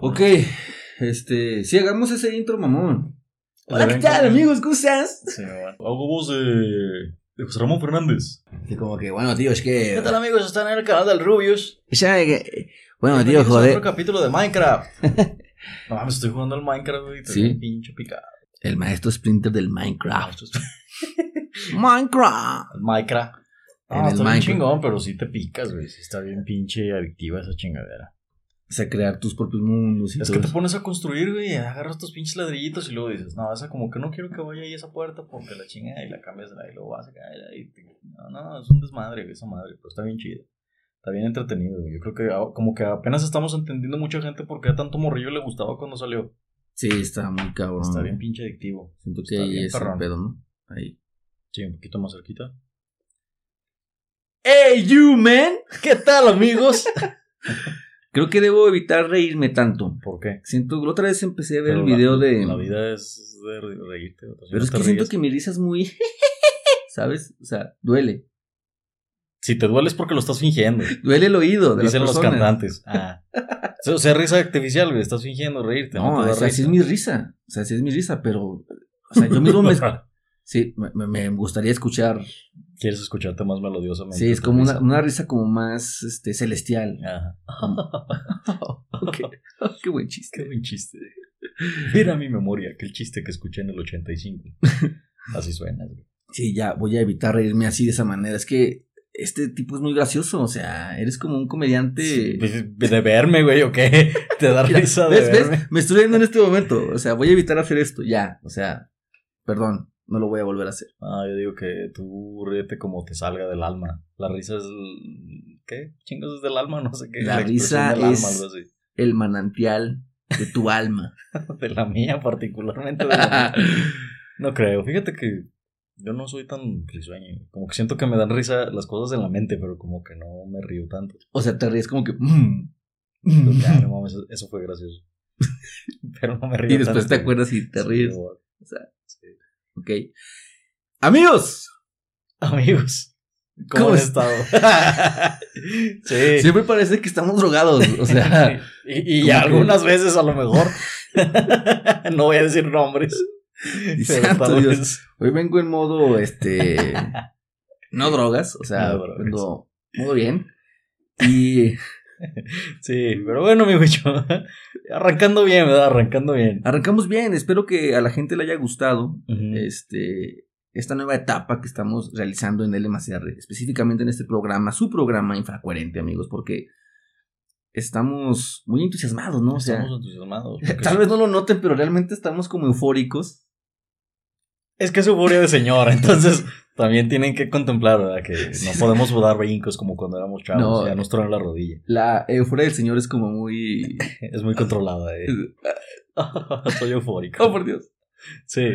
Ok, este, sí, hagamos ese intro, mamón. Hola, ¿qué tal, amigos? ¿Cómo estás? Sí, bueno. Hago voz de, de José Ramón Fernández. Sí, como que, bueno, tío, es que... ¿Qué tal, amigos? Están en el canal del Rubius. Ya, que- Bueno, tío, Bienvenidos a joder. Otro capítulo de Minecraft. no mames, estoy jugando al Minecraft, güey. Sí. Sí. pinche picado. El maestro Splinter del Minecraft. Esto es- Minecraft. El Minecraft. En Ah, el está bien Minecraft. chingón, pero sí te picas, güey. Sí está bien pinche adictiva esa chingadera. O sea, crear tus propios mundos y Es todo que te eso. pones a construir, güey, agarras tus pinches ladrillitos y luego dices, no, esa como que no quiero que vaya ahí esa puerta porque la chinga y la cambias de la y luego vas a caer ahí. te- No, no, es un desmadre, güey, esa madre, pero está bien chido. Está bien entretenido, güey. Yo creo que a- como que apenas estamos entendiendo mucha gente por qué a tanto morrillo le gustaba cuando salió. Sí, está muy cabrón. Está bien pinche adictivo. Siento que está ahí es el perrón. pedo, ¿no? Ahí. Sí, un poquito más cerquita. ¡Hey, you, man! ¿Qué tal, amigos? Creo que debo evitar reírme tanto. ¿Por qué? Siento que la otra vez empecé a ver Pero el video la, de... La vida es de re- reírte. si Pero no es que siento ríes- que mi risa es muy... ¿Sabes? O sea, duele. Si te duele es porque lo estás fingiendo. Duele el oído de Dicen las los cantantes. Ah. O sea, risa artificial, güey. Estás fingiendo reírte. No, No, o sea, sí risa. es mi risa. O sea, sí es mi risa, pero... O sea, yo mismo me... Sí, me gustaría escuchar... Quieres escucharte más melodiosamente. Sí, es como una, risa. una risa como más este, celestial. Ajá. Ok. Qué buen chiste. Qué buen chiste. Mira mi memoria, aquel chiste que escuché en el 85. Así suena, güey. Sí, ya voy a evitar reírme así de esa manera. Es que este tipo es muy gracioso. O sea, eres como un comediante... Pues, De verme, güey, ¿o qué? Te da Mira, risa de ¿ves, ves? verme. Me estoy riendo en este momento. O sea, voy a evitar hacer esto. Ya. O sea, perdón. No lo voy a volver a hacer. Ah, yo digo que tú ríete como te salga del alma. La risa es. el- ¿Qué? ¿Chingos es del alma? No sé qué. La expresión risa del alma, es- algo así. El manantial de tu alma. De la mía, particularmente. De la mía. No creo. Fíjate que yo no soy tan risueño. Como que siento que me dan risa las cosas en la mente, pero como que no me río tanto. O sea, te ríes como que... mm, no mames, eso, fue gracioso. Pero no me río Y después tanto, te acuerdas y te ríes. O sea. Ok. Amigos, Amigos, ¿cómo, ¿Cómo han es? estado? sí. siempre parece que estamos drogados. O sea, y, y como que- algunas veces a lo mejor. no voy a decir nombres. Santo Dios. hoy vengo en modo, este... No drogas, o sea, No drogas. vengo muy bien. Y Sí, pero bueno, mi. Arrancando bien, ¿verdad? Arrancando bien. arrancamos bien. Espero que a la gente le haya gustado. Este, esta nueva etapa que estamos realizando en LMACR, específicamente en este programa, su programa Infracoherente, amigos, porque estamos muy entusiasmados, ¿no? O sea, Estamos entusiasmados. tal vez no lo noten, pero realmente estamos como eufóricos. Es que es euforia de señora, entonces también tienen que contemplar, ¿verdad? Que no podemos dar brincos como cuando éramos chavos. No. ya nos truena la rodilla. La euforia del señor es como muy... Es muy controlada, ¿eh? Soy eufórico. Oh, por Dios. Sí.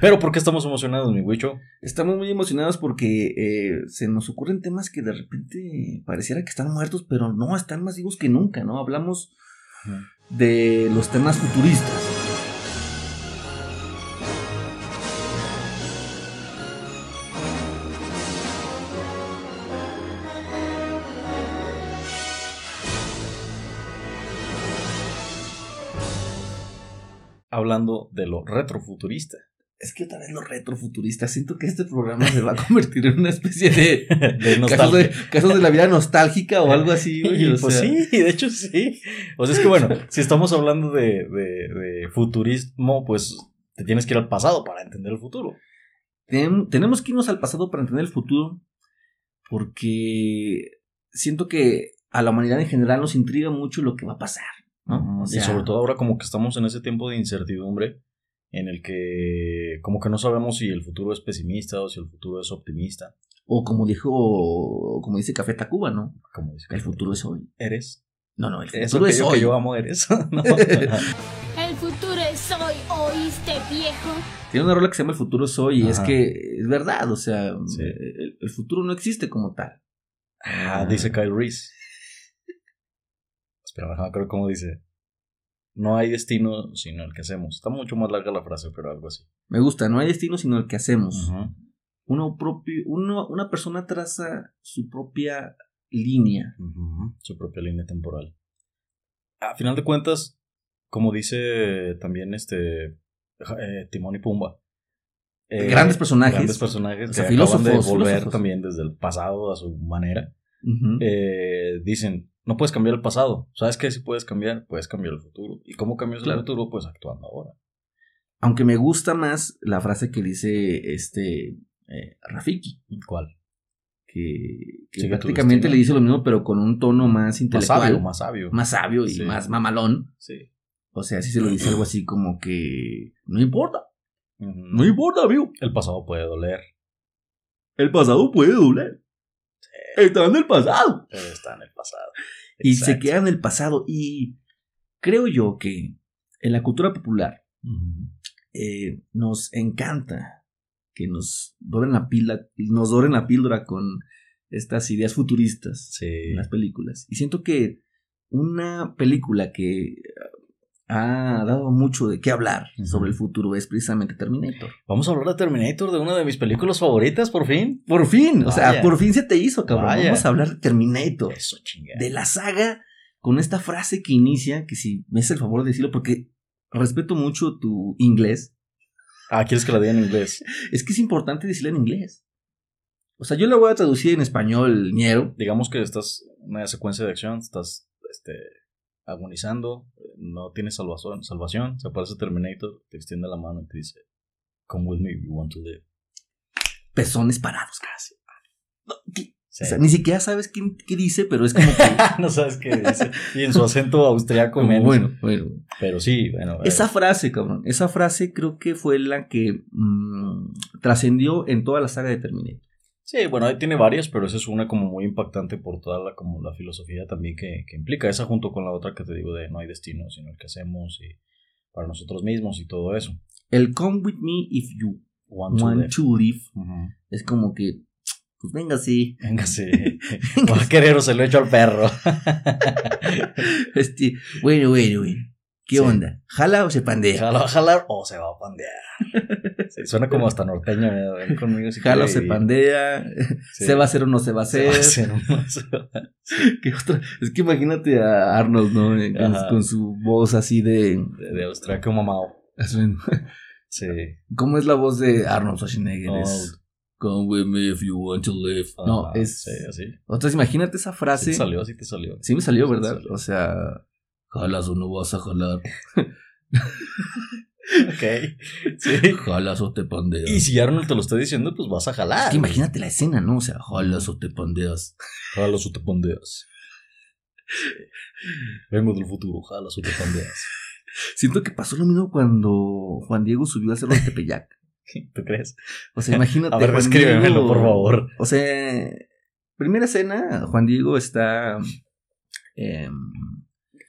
Pero ¿por qué estamos emocionados, mi bicho? Estamos muy emocionados porque eh, se nos ocurren temas que de repente pareciera que están muertos, pero no, están más vivos que nunca, ¿no? Hablamos de los temas futuristas. Hablando de lo retrofuturista. Es que otra vez lo retrofuturista. Siento que este programa se va a convertir en una especie de De casos, de casos de la vida nostálgica o algo así. güey, Y o pues sea. sí, de hecho sí. O sea, es que bueno, si estamos hablando de, de, de futurismo, pues te tienes que ir al pasado para entender el futuro. Ten- tenemos que irnos al pasado para entender el futuro. Porque siento que a la humanidad en general nos intriga mucho lo que va a pasar. ¿No? O y sobre todo ahora como que estamos en ese tiempo de incertidumbre en el que como que no sabemos si el futuro es pesimista o si el futuro es optimista. O como dijo, como dice Café Tacuba, ¿no? Como dice El futuro es hoy. eres. No, no, el futuro Eso que es yo, hoy. que yo amo eres. ¿no? El futuro es hoy, ¿oíste, viejo? Tiene una rola que se llama El futuro es hoy y es que es verdad, o sea, Sí. el, el futuro no existe como tal. Ah, dice Kyle Reese. Creo cómo dice. No hay destino sino el que hacemos. Está mucho más larga la frase, pero algo así. Me gusta, no hay destino sino el que hacemos. Uno propio, uno, una persona traza su propia línea. Su propia línea temporal. A final de cuentas, como dice también este eh, Timón y Pumba. eh, Grandes personajes. Grandes personajes O que acaban de volver filósofos. también desde el pasado a su manera. Eh, dicen, no puedes cambiar el pasado. ¿Sabes qué? Si puedes cambiar, puedes cambiar el futuro. ¿Y cómo cambias Claro. el futuro? Pues actuando ahora. Aunque me gusta más la frase que dice este eh, Rafiki, ¿Cuál? que, que prácticamente le dice lo mismo, pero con un tono más Más intelectual, sabio, más sabio. más sabio y Sí. más mamalón. Sí. O sea, sí se lo dice algo así como que no importa, no importa, amigo. El pasado puede doler, El pasado puede doler. Está en el pasado. está en el pasado. Y se queda en el pasado. Y creo yo que en la cultura popular eh, nos encanta que nos doren la pila, nos doren la píldora con estas ideas futuristas Sí. en las películas. Y siento que una película que ha dado mucho de qué hablar sobre el futuro es precisamente Terminator. Vamos a hablar de Terminator, de una de mis películas favoritas, por fin. Por fin, o sea, por fin se te hizo, cabrón. Vaya. Vamos a hablar de Terminator. Eso, chingada. De la saga con esta frase que inicia, que si me haces el favor de decirlo, porque respeto mucho tu inglés, Ah, ¿quieres que la diga en inglés? es que es importante decirla en inglés. O sea, yo la voy a traducir en español, ñero. Digamos que estás en una secuencia de acción, estás este, agonizando, no tienes salvación, salvación, se aparece Terminator, te extiende la mano y te dice, Come with me if you want to live. Pezones parados casi. No, ¿qué? Sí. O sea, ni siquiera sabes qué, qué dice, pero es como que. no sabes qué dice. Y en su acento austriaco menos. bueno, bueno. Pero sí, bueno. eh, Esa frase, cabrón, esa frase creo que fue la que mm, trascendió en toda la saga de Terminator. Sí, bueno, ahí tiene varias, pero esa es una como muy impactante por toda la, como la filosofía también que, que implica. Esa junto con la otra que te digo de no hay destino, sino el que hacemos y para nosotros mismos y todo eso. El come with me if you Want to live. to live Ujú. es como que, pues venga, sí. Véngase. Va a querer o se lo echo al perro. Este, bueno, bueno, bueno. ¿Qué Sí. onda? ¿Jala o se pandea? ¿Jala va a jalar o se va a pandear? Sí, suena como hasta norteño. ¿eh? Ven conmigo si ¿Jala o se pandea? Sí. ¿Se va a hacer o no se va a Se hacer? va a hacer o no se va a ¿Qué otra? Es que imagínate a Arnold, ¿no? Eh, Con, su voz así de... De, de austriaco mamado. Sí. ¿Cómo es la voz de Arnold Schwarzenegger? Es, Come with me if you want to live. no, es... Sí, así. Entonces imagínate esa Sí frase. te salió, sí te salió. Sí me salió, Sí ¿verdad? salió. O sea, jalas o no vas a jalar. Ok. Sí. Jalas o te pandeas. Y si Arnold te lo está diciendo, pues vas a jalar. Es que imagínate la escena, ¿no? O sea, jalas o te pandeas. Jalas o te pandeas. Vengo del futuro, jalas o te pandeas. Siento que pasó lo mismo cuando Juan Diego subió al cerro de Tepeyac. ¿Tú crees? O sea, imagínate. A ver, Diego- por favor. O sea, primera escena, Juan Diego está. em,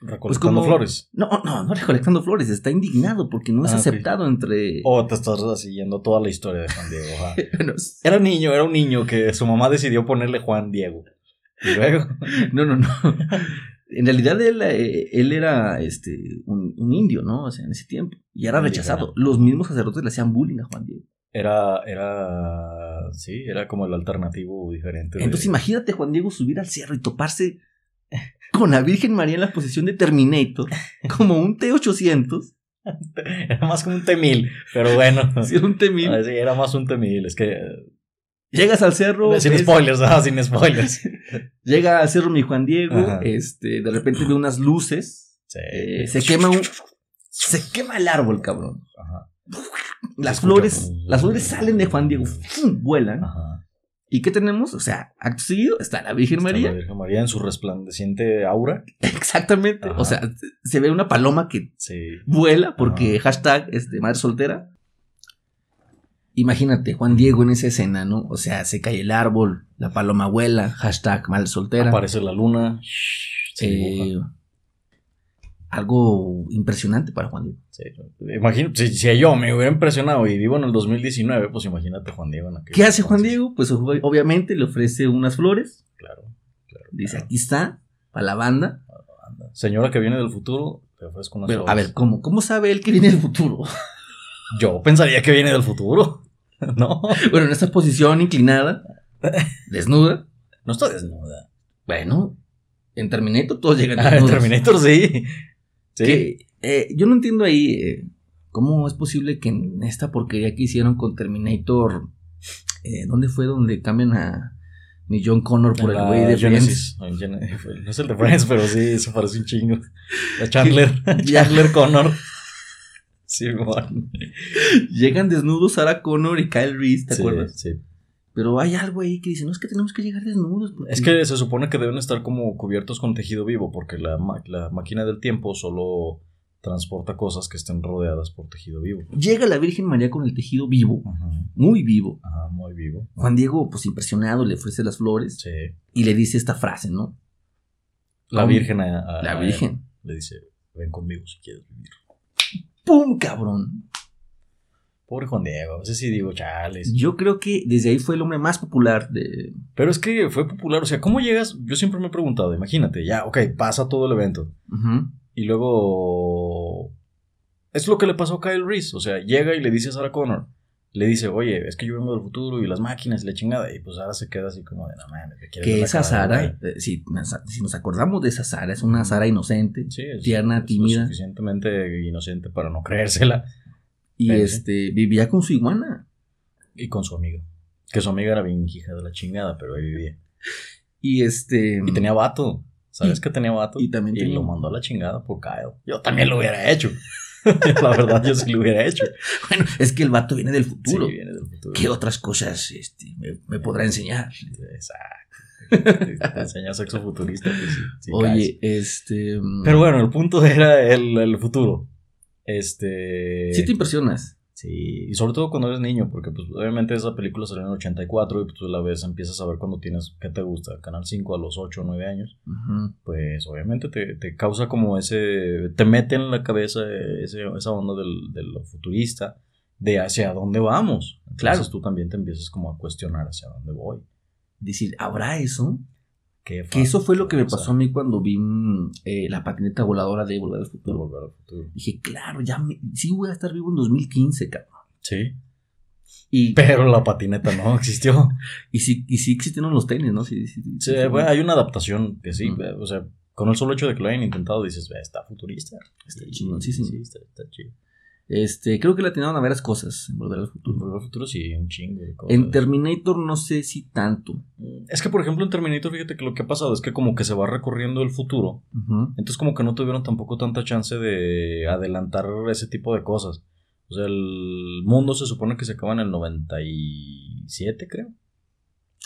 Recolectando flores. no, no, no recolectando flores, está indignado porque no es Ah, aceptado entre. O te estás siguiendo toda la historia de Juan Diego. Era un niño, era un niño que su mamá decidió ponerle Juan Diego. Y luego. no, no, no. En realidad él, eh, él era este, un, un indio, ¿no? O sea, en ese tiempo. Y era rechazado. Los mismos sacerdotes le hacían bullying a Juan Diego. Era. Era. Sí, era como el alternativo diferente. de- Entonces imagínate Juan Diego subir al cerro y toparse con la Virgen María en la posición de Terminator, como un T-800, Era más como un T-1000. Pero bueno. si era un T-1000. Ah, sí, era más un T-1000. Es que. eh, Llegas al cerro, sin ves- spoilers, ah, sin spoilers. llega al cerro mi Juan Diego, Ajá. este, de repente ve unas luces, Sí. eh, se quema un... Se quema el árbol, cabrón. Ajá. Las flores, las flores salen de Juan Diego, vuelan. Ajá. ¿Y qué tenemos? O sea, acto seguido está la Virgen Está María. La Virgen María en su resplandeciente aura. Exactamente. Ajá. O sea, se ve una paloma que Sí. vuela porque hashtag este, madre soltera. Imagínate, Juan Diego en esa escena, ¿no? O sea, se cae el árbol, la paloma vuela, hashtag madre soltera. Aparece la luna. Se Eh, dibuja. Algo impresionante para Juan Diego. Sí. Imagino, si, si yo me hubiera impresionado y vivo en el 2019, pues imagínate Juan Diego en ¿Qué hace Juan. Diego? Pues ob- obviamente le ofrece unas flores. Claro. claro Dice, claro. aquí está, para la banda. Anda. Señora que viene del futuro, te ofrezco unas Pero, a flores. ver, ¿cómo? ¿Cómo sabe él que viene del futuro? Yo pensaría que viene del futuro. no. bueno, en esta posición inclinada, desnuda. No está desnuda. Bueno, en Terminator todos llegan Ah, en desnudos. Terminator sí. Sí. Que, eh, yo no entiendo ahí eh, cómo es posible que en esta porquería que hicieron con Terminator, eh, ¿dónde fue donde cambian a mi John Connor por el güey de Genesis. Friends? No es el de Friends, pero sí, eso parece un chingo. La Chandler. Chandler Connor. Sí, bueno. Llegan desnudos Sarah Connor y Kyle Reese, ¿te Sí, acuerdas? sí. Pero hay algo ahí que dice, no es que tenemos que llegar desnudos. porque- Es que se supone que deben estar como cubiertos con tejido vivo, porque la, la máquina del tiempo solo transporta cosas que estén rodeadas por tejido vivo. Llega la Virgen María con el tejido vivo, Ajá, muy vivo. ajá, muy vivo. Juan Diego, pues impresionado, le ofrece las flores Sí. y le dice esta frase, ¿no? La ¿Cómo? Virgen a, a- La a él Virgen. le dice, ven conmigo si quieres vivir. ¡Pum, cabrón! Pobre Juan Diego, a veces sí digo, chales. Yo creo que desde ahí fue el hombre más popular de... Pero es que fue popular, o sea, ¿cómo llegas? Yo siempre me he preguntado, imagínate, ya, ok, pasa todo el evento. Y luego. Es lo que le pasó a Kyle Reese. O sea, llega y le dice a Sarah Connor. Le dice, oye, es que yo vengo del futuro y las máquinas y la chingada. Y pues ahora se queda así como de, no mames, me Que esa Sara, eh, si, nos- si nos acordamos de esa Sara, es una. Sara inocente güey". Sí, es, tierna, es tímida. suficientemente inocente para no creérsela. Y sí. este vivía con su iguana. Y con su amiga. Que su amiga era bien hija de la chingada, pero ahí vivía. Y este... Y tenía vato. ¿Sabes Y- que tenía vato? y también tenía- lo mandó a la chingada por Kyle. Yo también lo hubiera hecho. la verdad, yo sí lo hubiera hecho. Bueno, es que el vato viene del Sí, futuro. viene del futuro. ¿Qué otras cosas este, me, me podrá enseñar? Exacto. Te, enseña sexo futurista. pues sí, sí caes. Oye, este... mm, Pero bueno, el punto era el, el futuro. Este. Sí te impresionas. Sí, y sobre todo cuando eres niño, porque pues obviamente esa película salió en el 84 y pues, tú la ves, empiezas a ver cuando tienes, ¿qué te gusta? Canal 5 a los 8 o 9 años, pues obviamente te, te causa como ese, te mete en la cabeza ese, esa onda del, de lo futurista, de hacia dónde vamos. Entonces Claro. tú también te empiezas como a cuestionar hacia dónde voy. Decir, ¿habrá eso? ¿Qué Que eso fue lo que me pasó a mí cuando vi mm, eh, la patineta voladora de Volver al Futuro. volver al futuro. Dije, claro, ya me- sí voy a estar vivo en 2015, cabrón. Sí. Y, Pero la patineta no existió. y, sí, y sí existieron los tenis, ¿no? Sí, sí, sí, Sí, sí, bueno, hay una adaptación que sí, o sea, con el solo hecho de que lo hayan intentado dices, "Ve, está futurista. Está Y- chingoncísimo. Sí, está, está chido. Este, creo que le atinaron a varias cosas en Volver al En Futuro. Volver al futuro sí, un chingo de cosas. En Terminator no sé si tanto. es que, por ejemplo, en Terminator, fíjate que lo que ha pasado es que como que se va recorriendo el futuro. Entonces como que no tuvieron tampoco tanta chance de adelantar ese tipo de cosas. O sea, el mundo se supone que se acaba en el 97, creo.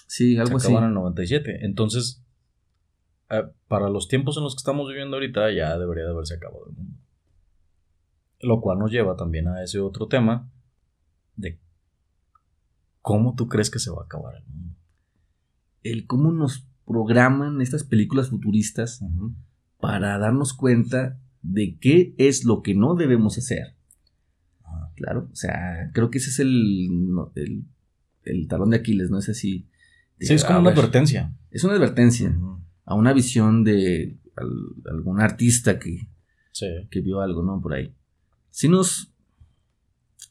Sí, algo se así. acaban en el 97. Entonces, eh, para los tiempos en los que estamos viviendo ahorita, ya debería de haberse acabado el mundo. Lo cual nos lleva también a ese otro tema de cómo tú crees que se va a acabar el mundo. El cómo nos programan estas películas futuristas para darnos cuenta de qué es lo que no debemos hacer. Claro, o sea, creo que ese es el, el, el talón de Aquiles, ¿no? Es así. de, Sí, es como una ver, advertencia. Es una advertencia a una visión de al- algún artista que, Sí, que vio algo, ¿no? Por ahí. Sí nos...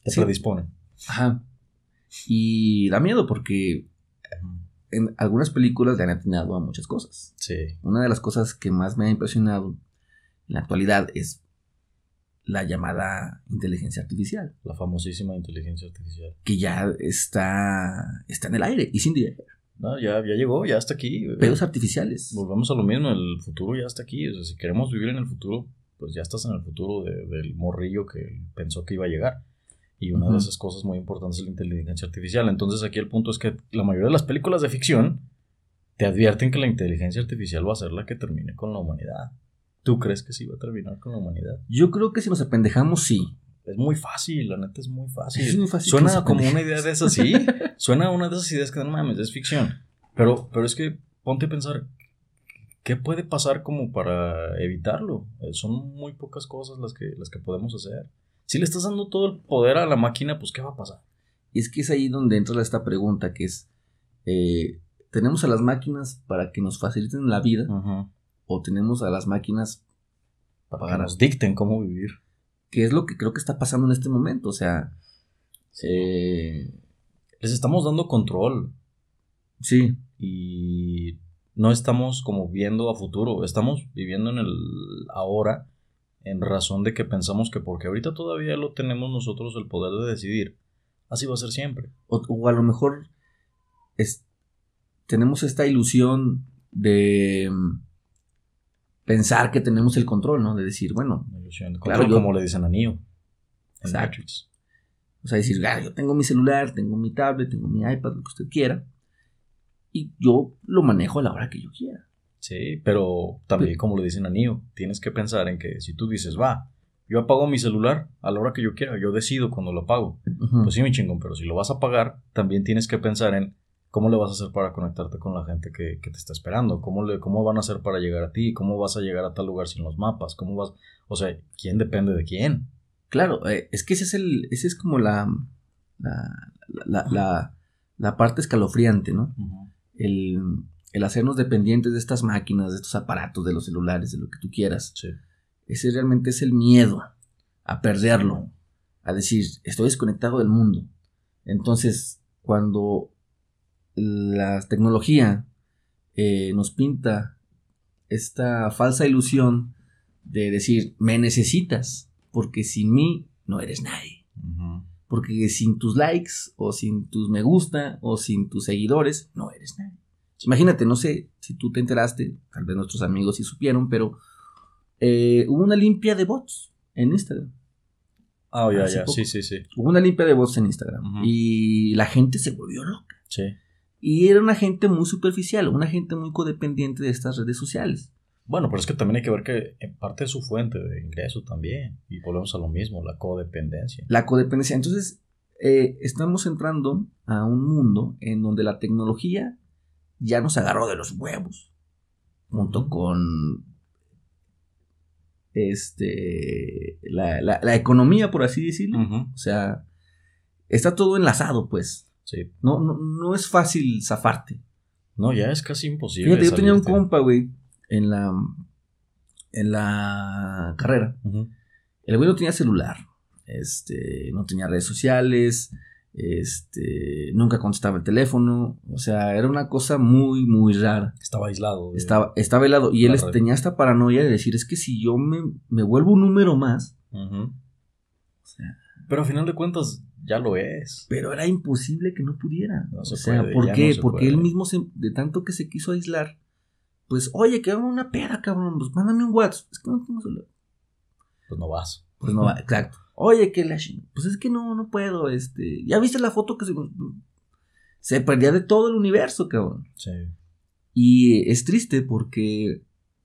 te Sí. predispone. Ajá. Y da miedo porque en algunas películas le han atinado a muchas cosas. Sí. Una de las cosas que más me ha impresionado en la actualidad es la llamada inteligencia artificial, La famosísima inteligencia artificial. que ya está, está en el aire y sin dinero. No, ya, ya llegó, ya está aquí. Pedos artificiales. Volvemos a lo mismo, el futuro ya está aquí. O sea, si queremos vivir en el futuro, pues ya estás en el futuro de- del morrillo que pensó que iba a llegar. Y una de esas cosas muy importantes es la inteligencia artificial. Entonces aquí el punto es que la mayoría de las películas de ficción te advierten que la inteligencia artificial va a ser la que termine con la humanidad. ¿Tú crees que sí va a terminar con la humanidad? Yo creo que si nos apendejamos, sí. Es muy fácil, la neta es muy fácil. Es muy fácil Suena como una idea de esas, sí. Suena una de esas ideas que no mames, es ficción. Pero, pero es que ponte a pensar, ¿qué puede pasar como para evitarlo? Eh, Son muy pocas cosas las que, las que podemos hacer. Si le estás dando todo el poder a la máquina, pues ¿qué va a pasar? Y es que es ahí donde entra esta pregunta que es, eh, ¿tenemos a las máquinas para que nos faciliten la vida o tenemos a las máquinas Para Para- que nos dicten cómo vivir. que es lo que creo que está pasando en este momento? O sea, eh, Les estamos dando control sí, y no estamos como viendo a futuro. Estamos viviendo en el ahora en razón de que pensamos que porque ahorita todavía lo tenemos nosotros el poder de decidir, así va a ser siempre. O, o a lo mejor es, tenemos esta ilusión de mm, pensar que tenemos el control, ¿no? De decir, bueno, ilusión de Claro, control, yo- como le dicen a Neo. En Exacto. Matrix. o sea, decir, ah, yo tengo mi celular, tengo mi tablet, tengo mi iPad, lo que usted quiera, y yo lo manejo a la hora que yo quiera. Sí, pero también como le dicen a Neo, tienes que pensar en que si tú dices, va, yo apago mi celular a la hora que yo quiera, yo decido cuando lo apago. Pues sí, mi chingón, pero si lo vas a pagar, también tienes que pensar en cómo le vas a hacer para conectarte con la gente que, que te está esperando, cómo, le, cómo van a hacer para llegar a ti, cómo vas a llegar a tal lugar sin los mapas, cómo vas... O sea, ¿quién depende de quién? Claro, eh, es que ese es el, ese es como la, la, la, la- la parte escalofriante, ¿no? El, el hacernos dependientes de estas máquinas, de estos aparatos, de los celulares, de lo que tú quieras. Sí. Ese realmente es el miedo a perderlo, a decir, estoy desconectado del mundo. Entonces, cuando la tecnología eh, nos pinta esta falsa ilusión de decir, me necesitas, porque sin mí no eres nadie. Porque sin tus likes, o sin tus me gusta, o sin tus seguidores, no eres nadie. Imagínate, no sé si tú te enteraste, tal vez nuestros amigos sí supieron, pero eh, hubo una limpia de bots en Instagram. Ah, ya, ya, poco. sí, sí, sí. Hubo una limpia de bots en Instagram. Y la gente se volvió loca. Sí. Y era una gente muy superficial, una gente muy codependiente de estas redes sociales. Bueno, pero es que también hay que ver que en parte es su fuente de ingreso también. Y volvemos a lo mismo, la codependencia. La codependencia. Entonces, eh, estamos entrando a un mundo en donde la tecnología ya nos agarró de los huevos. Junto con este la, la- la economía, por así decirlo. O sea, está todo enlazado, pues. Sí. No, no, no es fácil zafarte. No, ya es casi imposible. Fíjate, yo tenía un compa, güey, en la, en la carrera. El güey no tenía celular, este, no tenía redes sociales, este, nunca contestaba el teléfono, o sea, era una cosa muy, muy rara. Estaba aislado. Estaba, estaba helado y él red. tenía esta paranoia de decir, es que si yo me, me vuelvo un número más, o sea, Pero a final de cuentas, ya lo es. pero era imposible que no pudiera. No o se sea, puede, ¿por qué? no se Porque puede. él mismo, se- de tanto que se quiso aislar, pues, oye, que hago una peda, cabrón, pues mándame un WhatsApp. Es que no tengo celular. Pues no vas. Pues no va, exacto. Oye, que la Pues es que no, no puedo, este. ¿Ya viste la foto que se. Se perdía de todo el universo, cabrón. Sí. Y es triste porque,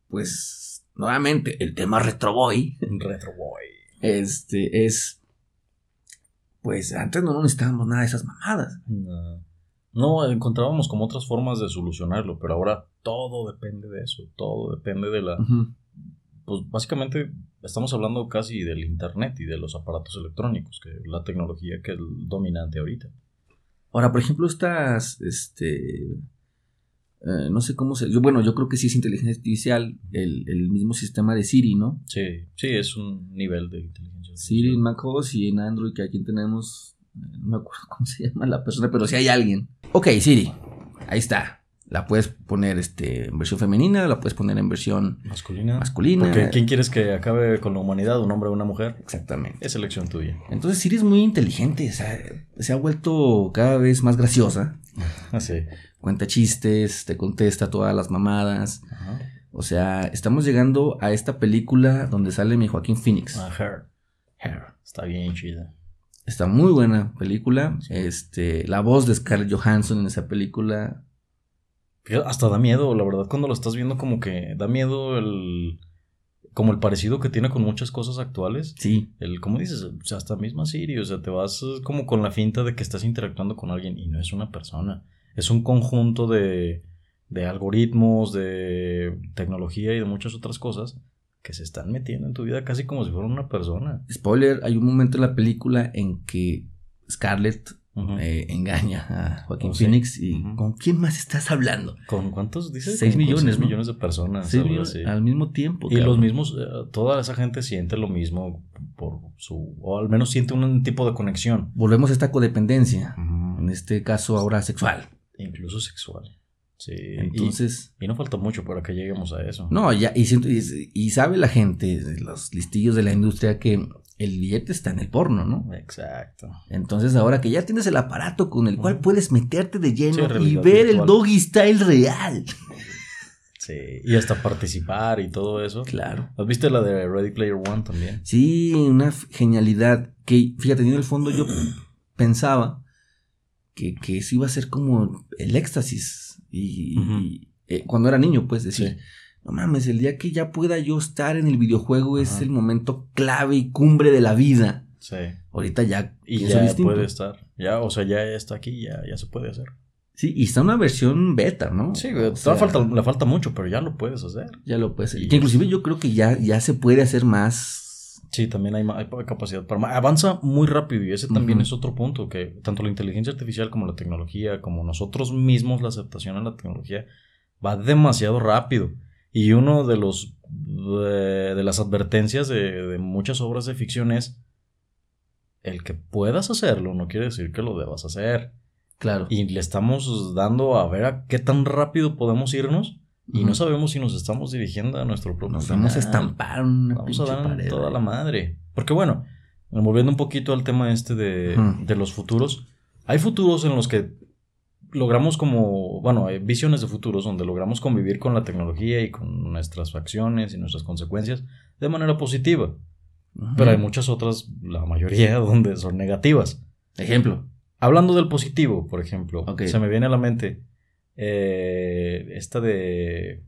pues, nuevamente, el tema Retro Boy, Un retro boy. este, es. Pues antes no necesitábamos nada de esas mamadas. No. No, encontrábamos como otras formas de solucionarlo, pero ahora todo depende de eso. Todo depende de la. Pues básicamente estamos hablando casi del internet y de los aparatos electrónicos, que es la tecnología que es dominante ahorita. Ahora, por ejemplo, estas, este, eh, no sé cómo se, yo, bueno, yo creo que sí es inteligencia artificial, el, el mismo sistema de Siri, ¿no? Sí, sí, es un nivel de inteligencia. Siri en artificial. macOS y en Android, que aquí tenemos, eh, no me acuerdo cómo se llama la persona, pero sí hay alguien. Ok, Siri, ahí está. La puedes poner este, en versión femenina, la puedes poner en versión Masculina. masculina. Porque ¿quién quieres que acabe con la humanidad? ¿Un hombre o una mujer? Exactamente. Es elección tuya. Entonces Siri es muy inteligente, o sea, se ha vuelto cada vez más graciosa. Así. Cuenta chistes, te contesta todas las mamadas. Ajá. O sea, estamos llegando a esta película donde sale mi Joaquín Phoenix. Ah, Her. Está bien chida. Está muy buena película. Este, la voz de Scarlett Johansson en esa película. Hasta da miedo, la verdad, cuando lo estás viendo, como que da miedo el. Como el parecido que tiene con muchas cosas actuales. Sí, El, ¿cómo dices? O sea, hasta misma Siri, o sea, te vas eh, como con la finta de que estás interactuando con alguien y no es una persona. Es un conjunto de, de algoritmos, de tecnología y de muchas otras cosas que se están metiendo en tu vida casi como si fuera una persona. spoiler, hay un momento en la película en que Scarlett eh, engaña a Joaquín Oh, sí. Phoenix y. ¿con quién más estás hablando? ¿Con cuántos dices? Seis Como con millones, seis ¿no? millones de personas. Sí, así. al mismo tiempo. Y los mismos, eh, toda esa gente siente lo mismo por su, o al menos siente un tipo de conexión. Volvemos a esta codependencia. En este caso ahora sexual. Incluso sexual. Sí. Entonces. Y, y no falta mucho para que lleguemos a eso. No, ya, y, siento- y, y sabe la gente, los listillos de la industria, que el billete está en el porno, ¿no? Exacto. Entonces, ahora que ya tienes el aparato con el cual puedes meterte de Sí, lleno y ver el doggy style real. Sí. Y hasta participar y todo eso. Claro. ¿Has visto la de Ready Player One también? Sí, una genialidad que, fíjate, en el fondo yo pensaba que, que eso iba a ser como el éxtasis. Y, eh, cuando era niño, pues decir, Sí. no mames, el día que ya pueda yo estar en el videojuego es el momento clave y cumbre de la vida. Sí. Ahorita ya Y ya distinto. puede estar. Ya, o sea, ya está aquí, ya, ya se puede hacer. Sí, y está una versión beta, ¿no? Sí, O sea, falta, le falta mucho, pero ya lo puedes hacer. Ya lo puedes hacer. Y- Que inclusive yo creo que ya, ya se puede hacer más. Sí, también hay, capacidad para más. Avanza muy rápido y ese también es otro punto, que tanto la inteligencia artificial como la tecnología, como nosotros mismos, la aceptación a la tecnología, va demasiado rápido. Y uno de los de, de las advertencias de, de muchas obras de ficción es el que puedas hacerlo no quiere decir que lo debas hacer. Claro. Y le estamos dando a ver a qué tan rápido podemos irnos y no sabemos si nos estamos dirigiendo a nuestro propio Nos vamos a estampar una Vamos a dar pared, toda ¿eh? la madre. Porque bueno, volviendo un poquito al tema este de, de los futuros, hay futuros en los que logramos como, bueno, hay visiones de futuros donde logramos convivir con la tecnología y con nuestras acciones y nuestras consecuencias de manera positiva. Pero hay muchas otras, la mayoría, donde son negativas. Ejemplo. Hablando del positivo, por ejemplo, se me viene a la mente eh, esta de...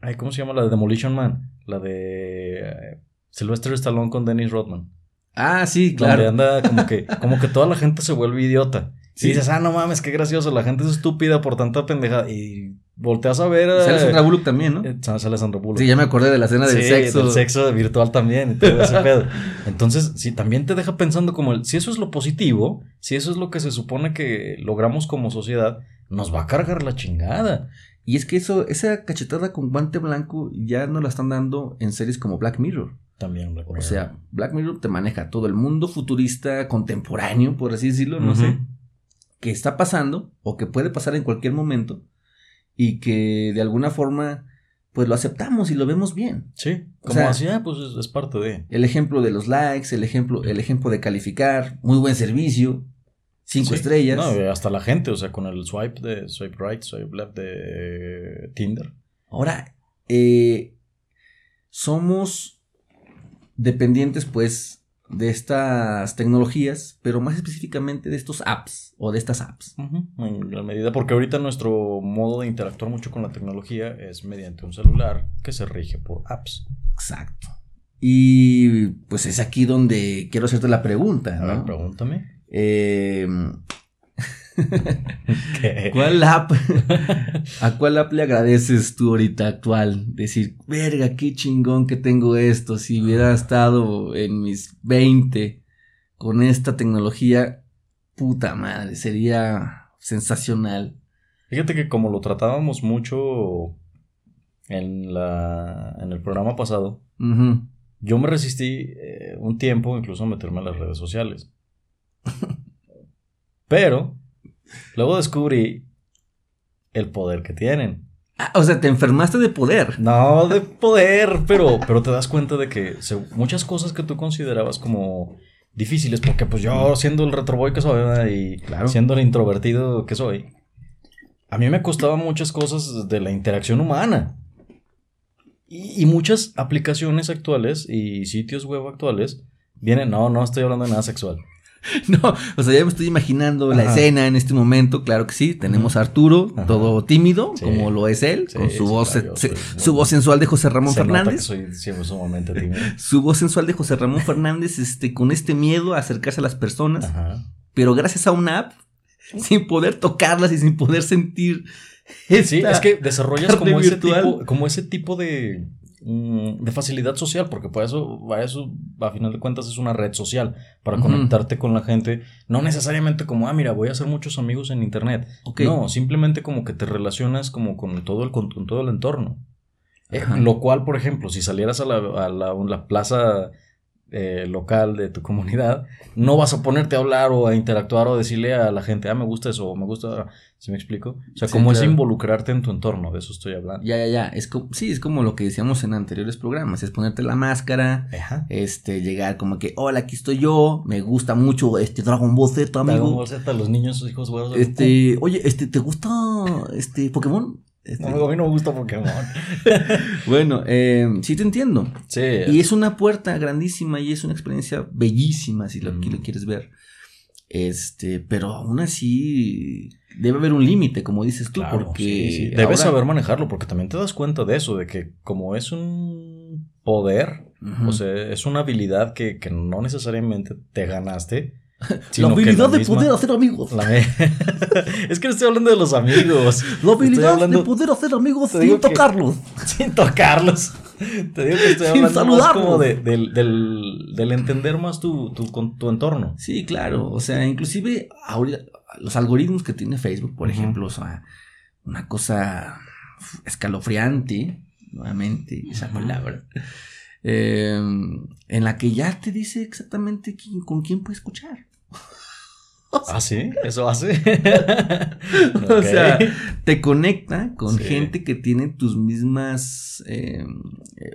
Ay, ¿Cómo se llama? La de Demolition Man. La de eh, Sylvester Stallone con Dennis Rodman. Ah, sí, Donde claro. anda como que, como que toda la gente se vuelve idiota. Sí. Y dices, ah, no mames, qué gracioso, la gente es estúpida por tanta pendejada. Y volteas a ver... Sale eh, Sandra Bullock también, ¿no? eh, sale Sandra Bullock. Sí, ya me acordé de la escena del Sí, sexo. del sexo virtual también y todo ese pedo. Entonces, sí, también te deja pensando como el, si eso es lo positivo, si eso es lo que se supone que logramos como sociedad, nos va a cargar la chingada. Y es que eso, esa cachetada con guante blanco ya no la están dando en series como Black Mirror. También. Black O Mirror. sea, Black Mirror te maneja todo el mundo futurista, contemporáneo, por así decirlo, no sé, que está pasando o que puede pasar en cualquier momento y que de alguna forma pues lo aceptamos y lo vemos bien. Sí, O como sea- así, ah, pues es, es parte de. El ejemplo de los likes, el ejemplo, el ejemplo de calificar, muy buen servicio, cinco Sí. estrellas. No, hasta la gente, o sea, con el swipe de swipe right, swipe left de Tinder. Ahora, eh, somos dependientes, pues, de estas tecnologías, pero más específicamente de estos apps o de estas apps. En la medida, porque ahorita nuestro modo de interactuar mucho con la tecnología es mediante un celular que se rige por apps. Exacto. Y pues es aquí donde quiero hacerte la pregunta, A ver, ¿no? pregúntame. Eh, ¿Qué? ¿Cuál app? ¿A cuál app le agradeces tú ahorita actual? Decir, verga, qué chingón que tengo esto. Si hubiera estado en mis 20 con esta tecnología, puta madre, sería sensacional. Fíjate que como lo tratábamos mucho en, la, en el programa pasado, yo me resistí eh, un tiempo incluso a meterme a las redes sociales. Pero luego descubrí el poder que tienen. Ah, o sea, te enfermaste de poder. No de poder, pero, pero te das cuenta de que se- muchas cosas que tú considerabas como difíciles, porque pues yo siendo el retroboy que soy ¿verdad? y Claro. siendo el introvertido que soy, a mí me costaban muchas cosas de la interacción humana. Y, y muchas aplicaciones actuales y sitios web actuales vienen, no, no estoy hablando de nada sexual. No, o sea, ya me estoy imaginando la escena en este momento. Claro que sí, tenemos a Arturo, Ajá. todo tímido, Sí. como lo es él, Sí, con su voz, claro, yo se- soy su voz sensual de José Ramón Se nota que Fernández. soy siempre sumamente tímido. Su voz sensual de José Ramón Fernández, este, con este miedo a acercarse a las personas, Ajá. pero gracias a una app, sin poder tocarlas y sin poder sentir. Sí, es que desarrollas como ese, tipo, como ese tipo de, de facilidad social, porque para eso, para eso, a final de cuentas, es una red social, para conectarte con la gente, no necesariamente como, ah, mila, voy a hacer muchos amigos en internet. No, simplemente como que te relacionas como con todo el, con, con todo el entorno. Eh, lo cual, por ejemplo, si salieras a la, a la, a la plaza eh, local de tu comunidad, no vas a ponerte a hablar o a interactuar o decirle a la gente, ah, me gusta eso, o me gusta, ¿sí me explico? O sea, Sí, como es involucrarte en tu entorno, de eso estoy hablando. Ya, ya, ya. Es como, sí, es como lo que decíamos en anteriores programas. Es ponerte la máscara. Ajá. Este, llegar como que, hola, aquí estoy yo. Me gusta mucho este Dragon Ball Z, Dragon amigo. Ball Z, los niños, sus hijos güeros. Este, oye, este, ¿te gusta este Pokémon? Este, No, a mí no me gusta Pokémon. Bueno, eh, sí te entiendo. Sí. Y es una puerta grandísima y es una experiencia bellísima si lo, Mm. lo quieres ver. Este, pero aún así debe haber un límite, como dices tú, Claro, porque sí, sí. debes ahora- saber manejarlo porque también te das cuenta de eso, de que como es un poder, o sea, es una habilidad que, que no necesariamente te ganaste. la habilidad de misma- poder hacer amigos. la es que no estoy hablando de los amigos. La habilidad hablando- de poder hacer amigos sin que- tocarlos. sin tocarlos. Te digo que estoy Sin hablando más saludarlos. como de- del, del- del entender más tu, tu, con- tu entorno. Sí, claro. O sea, inclusive ahorita, los algoritmos que tiene Facebook, por ejemplo, o sea, una cosa escalofriante, nuevamente esa palabra, eh, en la que ya te dice exactamente quién- con quién puedes escuchar. Ah, sí, eso hace. O sea, te conecta con Sí. gente que tiene tus mismas, eh, eh,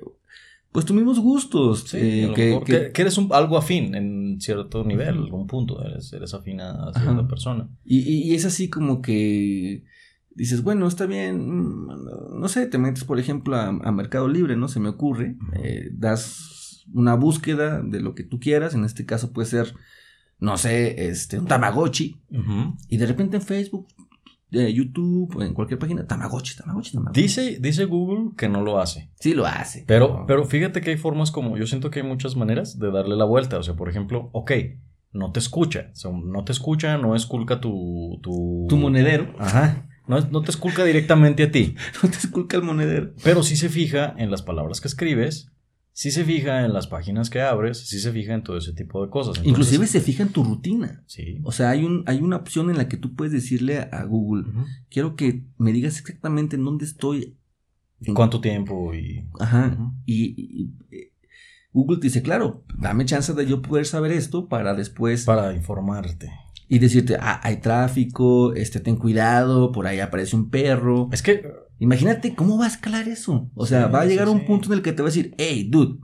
pues tus mismos gustos. Sí, eh, que- mejor que- que, que eres un- algo afín en cierto nivel, Ujú. algún punto, eres, eres afín a cierta Ajá. persona. Y, y- y es así como que dices, bueno, está bien, mm, no sé, te metes por ejemplo a, a Mercado Libre, ¿no? Se me ocurre, eh, das una búsqueda de lo que tú quieras, en este caso puede ser, no sé, este, un Tamagotchi, y de repente en Facebook, eh, YouTube, en cualquier página, Tamagotchi, Tamagotchi, Tamagotchi. Dice, dice Google que no lo hace. Sí lo hace. Pero, pero fíjate que hay formas como, yo siento que hay muchas maneras de darle la vuelta. O sea, por ejemplo, ok, no te escucha. O sea, no te escucha, no esculca tu... Tu, tu monedero, Ajá. No, no te esculca directamente a ti. no te esculca el monedero. Pero sí se fija en las palabras que escribes, sí se fija en las páginas que abres, sí se fija en todo ese tipo de cosas. Entonces, Inclusive se fija en tu rutina. Sí. O sea, hay, un, hay una opción en la que tú puedes decirle a, Google, quiero que me digas exactamente en dónde estoy. en- ¿Cuánto tiempo? Y... Ajá. Y, y- Google te dice, claro, dame chance de yo poder saber esto para después Para informarte. y decirte, ah, hay tráfico, este, ten cuidado, por ahí aparece un perro. Es que... Imagínate cómo va a escalar eso. O sea, Sí, va a llegar sí, a un punto en el que te va a decir, hey, dude,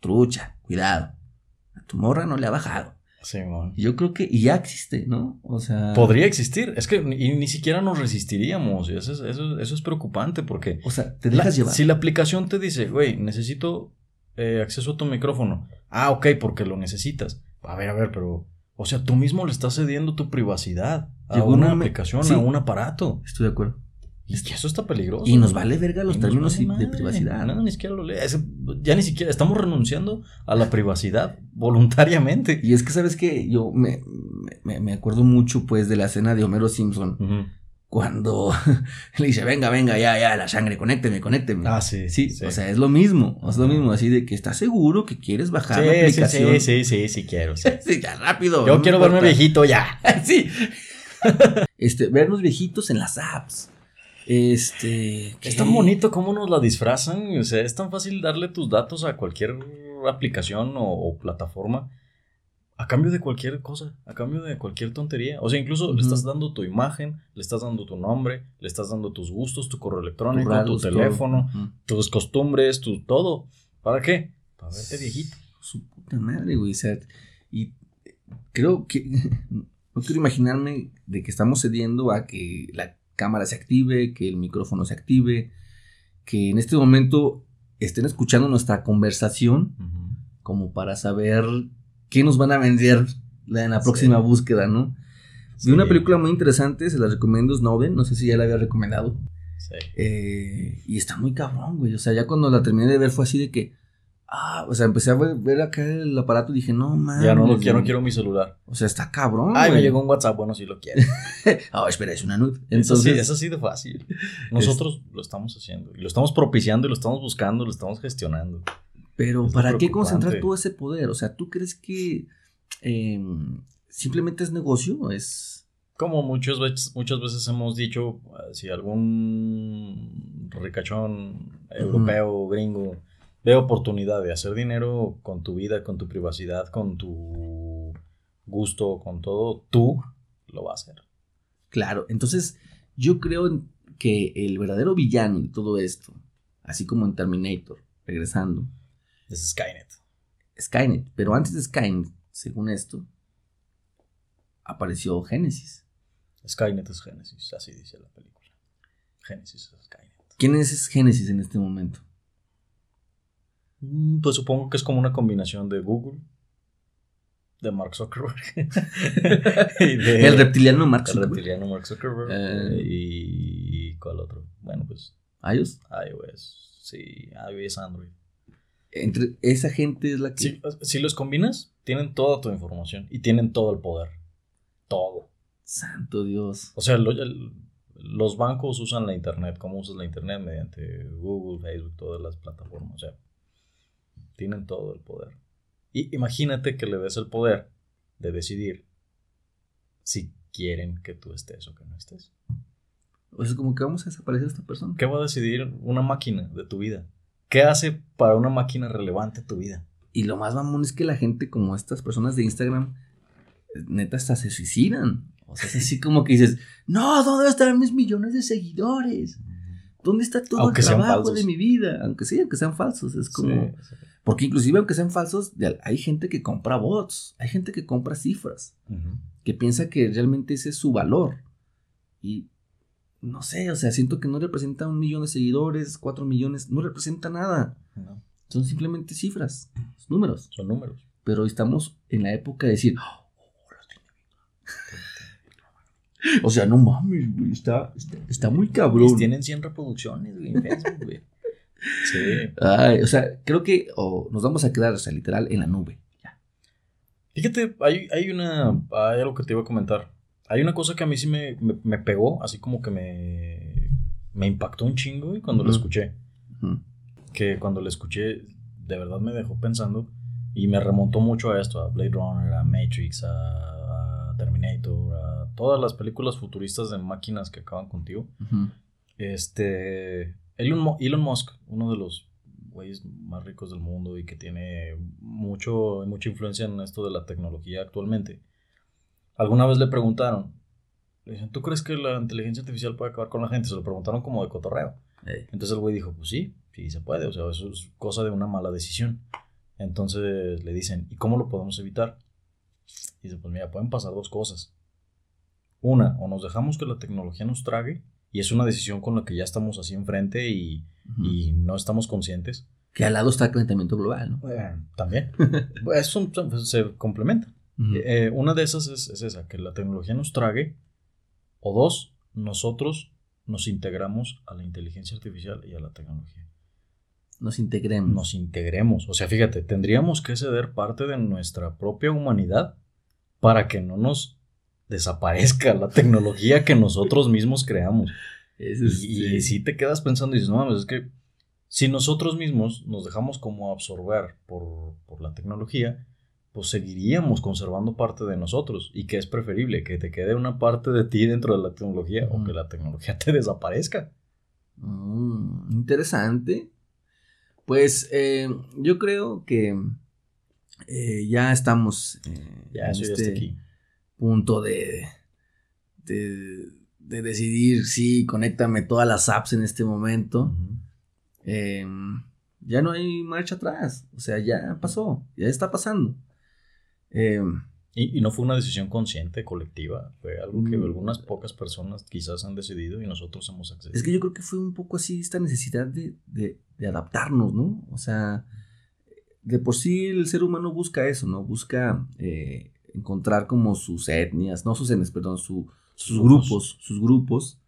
trucha, cuidado. A tu morra no le ha bajado. Sí, mon. Y Yo creo que y ya existe, ¿no? O sea, Podría existir. Es que ni, ni siquiera nos resistiríamos. Y eso es, eso, eso es preocupante porque... o sea, te la- dejas llevar. si la aplicación te dice, güey, necesito eh, acceso a tu micrófono. Ah, ok, porque lo necesitas. A ver, a ver, pero... O sea, tú mismo le estás cediendo tu privacidad a Llegó una aplicación, sí. a un aparato. Estoy de acuerdo. Y que eso está peligroso. Y nos vale verga los términos vale de privacidad. No, ni siquiera lo lees. Ya ni siquiera estamos renunciando a la privacidad voluntariamente. Y es que, ¿sabes qué? Yo me, me, me acuerdo mucho, pues, de la escena de Homero Simpson, cuando le dice, venga, venga, ya, ya, la sangre, conécteme, conécteme. Ah, sí. sí, o sea, es lo mismo, es lo mismo, así de que estás seguro que quieres bajar la sí, sí, aplicación. sí, sí, sí, sí quiero. sí. Sí, ya, rápido. Yo no quiero me verme viejito ya. sí. este, vernos viejitos en las apps. Este. Es tan bonito cómo nos la disfrazan. O sea, es tan fácil darle tus datos a cualquier aplicación o, o plataforma a cambio de cualquier cosa, a cambio de cualquier tontería. O sea, incluso le estás dando tu imagen, le estás dando tu nombre, le estás dando tus gustos, tu correo electrónico, tu teléfono, tus costumbres, tu todo. ¿Para qué? Para verte viejito. Su puta madre, güey. o sea, y creo que. No quiero imaginarme de que estamos cediendo a que la cámara se active, que el micrófono se active, que en este momento estén escuchando nuestra conversación como para saber qué nos van a vender en la Sí. próxima búsqueda, ¿no? Vi una Sí. película muy interesante, se la recomiendo, Snowden, no sé si ya la había recomendado. Sí. Eh, y está muy cabrón, güey. O sea, ya cuando la terminé de ver fue así de que. Ah, o sea, empecé a ver, ver acá el aparato y dije, no mames. Ya no lo quiero, no quiero mi celular. O sea, está cabrón. Ay, me llegó un WhatsApp, bueno, sí lo quiero. Ah, espera, es una nude. Entonces, Entonces, es así de fácil. Nosotros lo estamos haciendo. Y lo estamos propiciando, y lo estamos buscando, lo estamos gestionando. pero es ¿para qué concentrar todo ese poder? O sea, ¿tú crees que eh, simplemente es negocio? ¿O es. Como muchas veces, muchas veces hemos dicho, eh, si algún ricachón europeo, gringo, ve oportunidad de hacer dinero con tu vida, con tu privacidad, con tu gusto, con todo, tú lo vas a hacer. Claro, entonces yo creo que el verdadero villano de todo esto, así como en Terminator, regresando, es Skynet. Skynet, pero antes de Skynet, según esto, apareció Génesis. Skynet es Génesis, así dice la película. Génesis es Skynet. ¿Quién es Génesis en este momento? Mm, Pues supongo que es como una combinación de Google, de Mark Zuckerberg. y de- el reptiliano Mark el Zuckerberg. reptiliano Mark Zuckerberg. Eh. y ¿cuál otro? Bueno, pues iOS. iOS. Sí, iOS, Android. Entre esa gente es la que. Si, si los combinas, tienen toda tu información y tienen todo el poder. Todo. Santo Dios. O sea, lo- el- los bancos usan la internet. ¿Cómo usas la internet? Mediante Google, Facebook, todas las plataformas. O sea, tienen todo el poder. Y imagínate que le des el poder de decidir si quieren que tú estés o que no estés. O sea, como que vamos a desaparecer esta persona. ¿Qué va a decidir una máquina de tu vida? ¿Qué hace para una máquina relevante tu vida? Y lo más mamón es que la gente, como estas personas de Instagram, neta hasta se suicidan. O sea, es así como que dices, no, ¿dónde están mis millones de seguidores? ¿Dónde está todo Aunque el trabajo de mi vida? Aunque sí, aunque sean falsos. Es como... Sí, sí. Porque inclusive aunque sean falsos, hay gente que compra bots, hay gente que compra cifras, Ujú. que piensa que realmente ese es su valor. Y no sé, o sea, siento que no representa un millón de seguidores, cuatro millones, no representa nada. No, Son simplemente cifras, números. son números. Pero estamos en la época de decir, "Oh, los tiene". o sea, no mames, güey, está, está, está muy cabrón. Tienen 100 reproducciones, güey, en Facebook, güey. Sí. Ay, o sea, creo que o nos vamos a quedar, o sea, literal, en la nube. Fíjate, hay, hay una. Hay algo que te iba a comentar. Hay una cosa que a mí sí me, me, me pegó, así como que me. Me impactó un chingo güey, cuando lo Ujú. escuché. Que cuando lo escuché, de verdad me dejó pensando. Y me remontó mucho a esto: a Blade Runner, a Matrix, a, a Terminator, a todas las películas futuristas de máquinas que acaban contigo. Este. Elon, Elon Musk, uno de los güeyes más ricos del mundo y que tiene mucho, mucha influencia en esto de la tecnología actualmente. Alguna vez le preguntaron, ¿tú crees que la inteligencia artificial puede acabar con la gente? Se lo preguntaron como de cotorreo. Entonces el güey dijo, pues sí, sí se puede, o sea, eso es cosa de una mala decisión. Entonces le dicen, ¿y cómo lo podemos evitar? Y dice, pues mira, pueden pasar dos cosas. Una, o nos dejamos que la tecnología nos trague, y es una decisión con la que ya estamos así enfrente y, y no estamos conscientes. Que al lado está el calentamiento global, ¿no? También. Pues son- son- se complementan. Ujú. Eh, una de esas es, es esa, que la tecnología nos trague. O dos, nosotros nos integramos a la inteligencia artificial y a la tecnología. Nos integremos. Nos integremos. O sea, fíjate, tendríamos que ceder parte de nuestra propia humanidad para que no nos desaparezca la tecnología que nosotros mismos creamos. Es, este, Y, y si te quedas pensando y dices, no mames, es que si nosotros mismos nos dejamos como absorber por, por la tecnología, pues seguiríamos conservando parte de nosotros. ¿Y que es preferible? ¿Que te quede una parte de ti dentro de la tecnología o que la tecnología te desaparezca? Mm, interesante. Pues eh, yo creo que eh, ya estamos eh, Ya, en ya este está aquí. Punto de, de, de decidir si conéctame todas las apps en este momento. Eh, ya no hay marcha atrás. O sea, ya pasó, ya está pasando. Eh, Y, y no fue una decisión consciente, colectiva. Fue algo que Mm. algunas pocas personas quizás han decidido y nosotros hemos accedido. Es que yo creo que fue un poco así esta necesidad de, de- de adaptarnos, ¿no? O sea, de por sí el ser humano busca eso, ¿no? Busca eh, encontrar como sus etnias, no sus etnias, perdón, su- sus Grupos. grupos, sus grupos,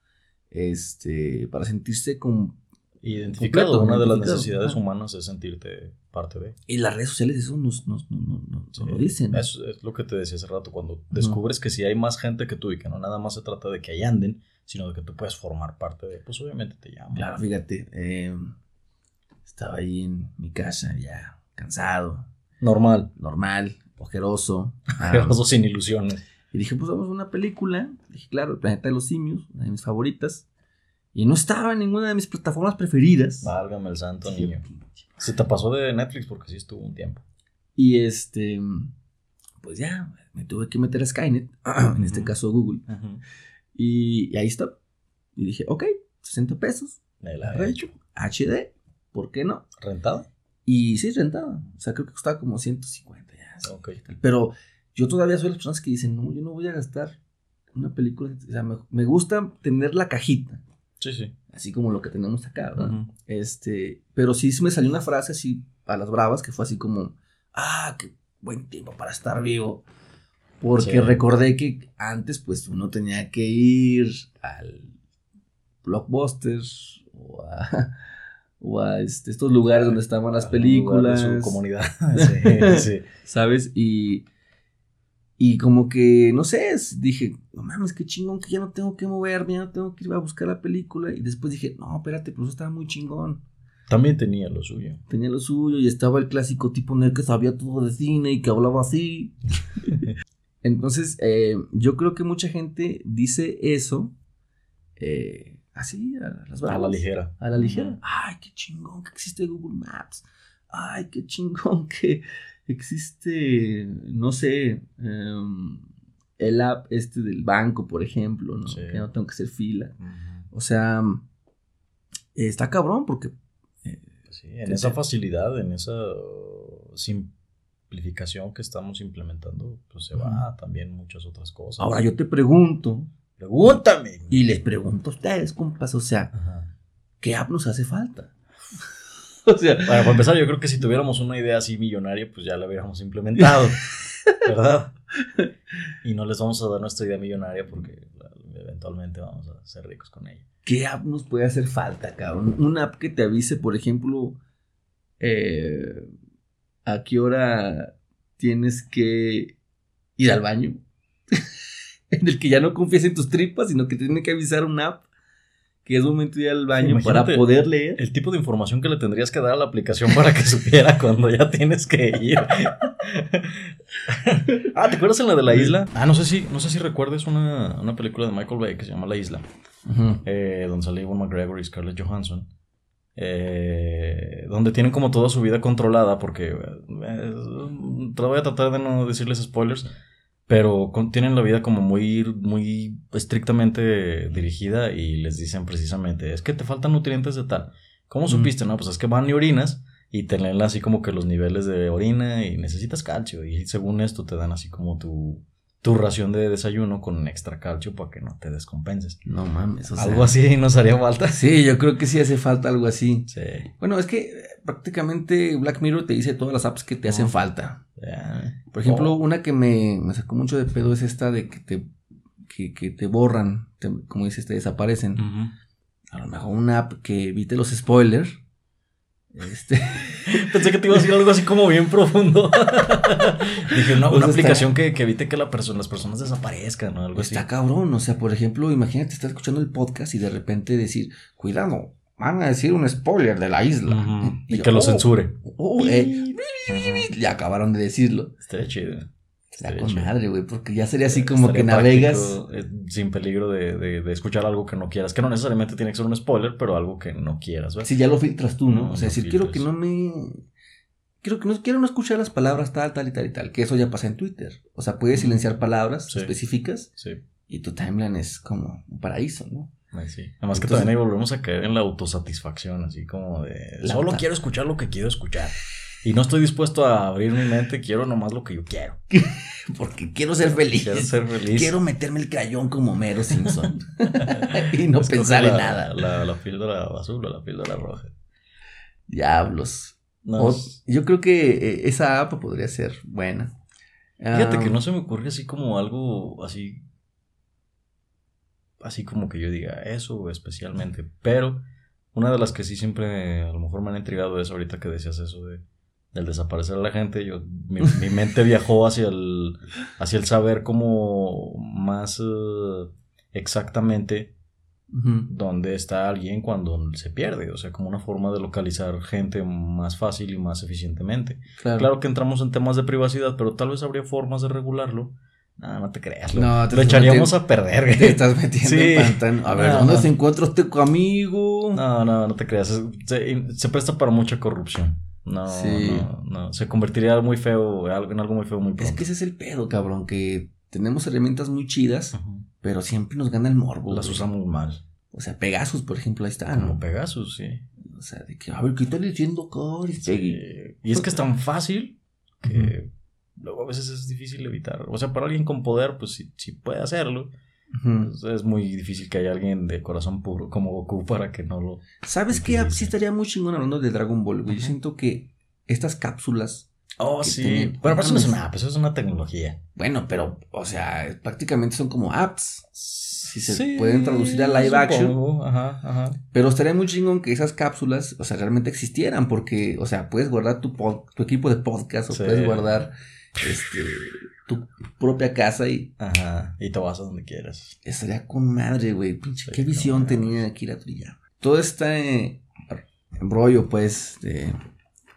este, para sentirse con... Identificado, completo, una de las necesidades humanas es sentirte parte de. Y las redes sociales eso nos, nos, nos- nos- Sí, lo dicen. Eso es lo que te decía hace rato, cuando descubres que si hay más gente que tú y que no nada más se trata de que ahí anden, sino de que tú puedes formar parte de, pues obviamente te llaman. Claro, fíjate, eh, estaba ahí en mi casa ya cansado, Normal, normal, ojeroso. ah, pero sin ilusiones. Y dije, pues vamos a una película. Dije, claro, El planeta de los simios, una de mis favoritas. Y no estaba en ninguna de mis plataformas preferidas. Válgame el santo niño. Se te pasó de Netflix porque sí estuvo un tiempo. Y este, pues ya, me tuve que meter a Skynet, en este caso Google, y, y ahí está. Y dije, ok, 60 pesos, De la. HD, ¿por qué no? ¿Rentada? Y sí, rentaba. O sea, creo que costaba como 150 Ok. Pero yo todavía soy de las personas que dicen, no, yo no voy a gastar una película. O sea, me, me gusta tener la cajita, Sí, sí. así como lo que tenemos acá, ¿verdad? Este, pero sí me salió una frase así a las bravas que fue así como, ah, qué buen tiempo para estar vivo. Porque Sí. recordé que antes pues uno tenía que ir al Blockbuster o a, o a, este, estos lugares donde estaban las de películas, Su comunidad. sí, sí. ¿sabes? Y, y como que, no sé, dije, no mames, qué chingón que ya no tengo que moverme, ya no tengo que ir a buscar la película. Y después dije, no, espérate, pero eso estaba muy chingón También tenía lo suyo. tenía lo suyo y estaba el clásico tipo el que sabía todo de cine y que hablaba así. Entonces, eh, yo creo que mucha gente dice eso eh, así, a las A la bravas, ligera. A la ligera. Ay, qué chingón que existe Google Maps. Ay, qué chingón que existe, no sé, em, el app este del banco, por ejemplo, ¿no? Sí. Que no tengo que hacer fila. O sea, está cabrón porque Sí, en esa facilidad, en esa uh, simplificación que estamos implementando, pues se va también muchas otras cosas. ahora yo te pregunto, Pregúntame. Y les pregunto a ustedes, compas, o sea, Ajá. ¿qué app nos hace falta? o sea, Bueno, para empezar, yo creo que si tuviéramos una idea así millonaria, pues ya la hubiéramos implementado, ¿verdad? Y no les vamos a dar nuestra idea millonaria porque la- eventualmente vamos a ser ricos con ella. ¿qué app nos puede hacer falta, cabrón? Una app que te avise, por ejemplo, eh, a qué hora tienes que ir al baño. En el que ya no confíes en tus tripas, sino que tiene que avisar una app que es momento de ir al baño para poder leer. El tipo de información que le tendrías que dar a la aplicación para que supiera cuando ya tienes que ir. ah, ¿te acuerdas en la de la isla? Ah, no sé si, no sé si recuerdes una, una película de Michael Bay que se llama La Isla. Ujú. eh, donde sale Ewan McGregor y Scarlett Johansson, eh, donde tienen como toda su vida controlada, porque eh, voy a tratar de no decirles spoilers, pero tienen la vida como muy, muy estrictamente dirigida y les dicen precisamente, es que te faltan nutrientes de tal. ¿Cómo Mm. supiste? No, pues es que van y orinas y te leen así como que los niveles de orina y necesitas calcio y según esto te dan así como tu, tu ración de desayuno con extra calcio para que no te descompenses. No mames, o sea, Algo así nos haría falta. Sí, yo creo que sí hace falta algo así. Sí. Bueno, es que eh, prácticamente Black Mirror te dice todas las apps que te hacen falta. Ya. Por ejemplo, Oh, una que me, me sacó mucho de pedo es esta de que te, que, que te borran, te- como dices, te desaparecen. A lo mejor una app que evite los spoilers. Este, Pensé que te iba a decir algo así como bien profundo. Dije, no, Pues una está- aplicación que, que evite que la persona, las personas desaparezcan o algo pues así. está cabrón. O sea, por ejemplo, imagínate estar escuchando el podcast y de repente decir, cuidado, van a decir un spoiler de la isla. Y, yo, que lo "Oh, censure. oh, eh", Ujú. ya acabaron de decirlo. Estaría chido. Estaría con madre, güey, porque ya sería así como Estaría que navegas. eh, sin peligro de, de- de escuchar algo que no quieras. Que no necesariamente tiene que ser un spoiler, pero algo que no quieras. ¿ves? Si ya lo filtras tú, ¿no? No, o sea, no decir, quiero que filtras. no me. Quiero que no, quiero no escuchar las palabras tal, tal y tal y tal. Que eso ya pasa en Twitter. O sea, puedes silenciar palabras Sí. específicas Sí. y tu timeline es como un paraíso, ¿no? Ay, sí. Además que Entonces- también ahí volvemos a caer en la autosatisfacción, así como de solo quiero escuchar lo que quiero escuchar. Y no estoy dispuesto a abrir mi mente, quiero nomás lo que yo quiero. Porque quiero ser feliz. Quiero ser feliz. Quiero meterme el crayón como Mero Simpson. y no Escoge pensar en la- nada. La, la píldora azul o la píldora roja. Diablos. No, O- es- yo creo que eh, esa app podría ser buena. fíjate que no se me ocurre así como algo así. Así como que yo diga eso especialmente. Pero una de las que sí siempre a lo mejor me han intrigado es ahorita que decías eso de del desaparecer a la gente. Yo, mi, mi mente viajó hacia el, hacia el saber como más eh, exactamente dónde está alguien cuando se pierde. O sea, como una forma de localizar gente más fácil y más eficientemente. Claro. Claro que entramos en temas de privacidad, pero tal vez habría formas de regularlo. No, no te creas. Lo, No, te lo estás echaríamos metiendo- a perder. güey. Te estás metiendo Sí. en pantano. A ver, No, ¿dónde no. se encuentra este amigo? No, no, no te creas. Se, se presta para mucha corrupción. No, Sí. no, no. Se convertiría muy feo, en algo muy feo muy pronto. Es que ese es el pedo, cabrón, que tenemos herramientas muy chidas, pero siempre nos gana el morbo. Las güey. usamos mal. O sea, Pegasus, por ejemplo, ahí está, Como. Pegasus, sí. O sea, de que, a ver, ¿qué está diciendo? Sí. Peggy? Y es que es tan fácil que luego a veces es difícil evitar. O sea, para alguien con poder, pues sí, sí puede hacerlo. Pues, es muy difícil que haya alguien de corazón puro como Goku para que no lo... ¿Sabes qué? Sí estaría muy chingón hablando de Dragon Ball, güey. Yo siento que estas cápsulas, Oh, sí. tiene- Bueno, pero eso no es una app, eso es una tecnología. bueno, pero, o sea, prácticamente son como apps. Si se pueden traducir a live action. Ajá, ajá. Pero estaría muy chingón que esas cápsulas, o sea, realmente existieran, porque, o sea, puedes guardar tu, pod- tu equipo de podcast o Sí. puedes guardar este, tu propia casa y Ajá. Y te vas a donde quieras. estaría con madre, güey. Pinche, Sí, qué visión tenía Akira Toriyama. Todo este embrollo, pues, de,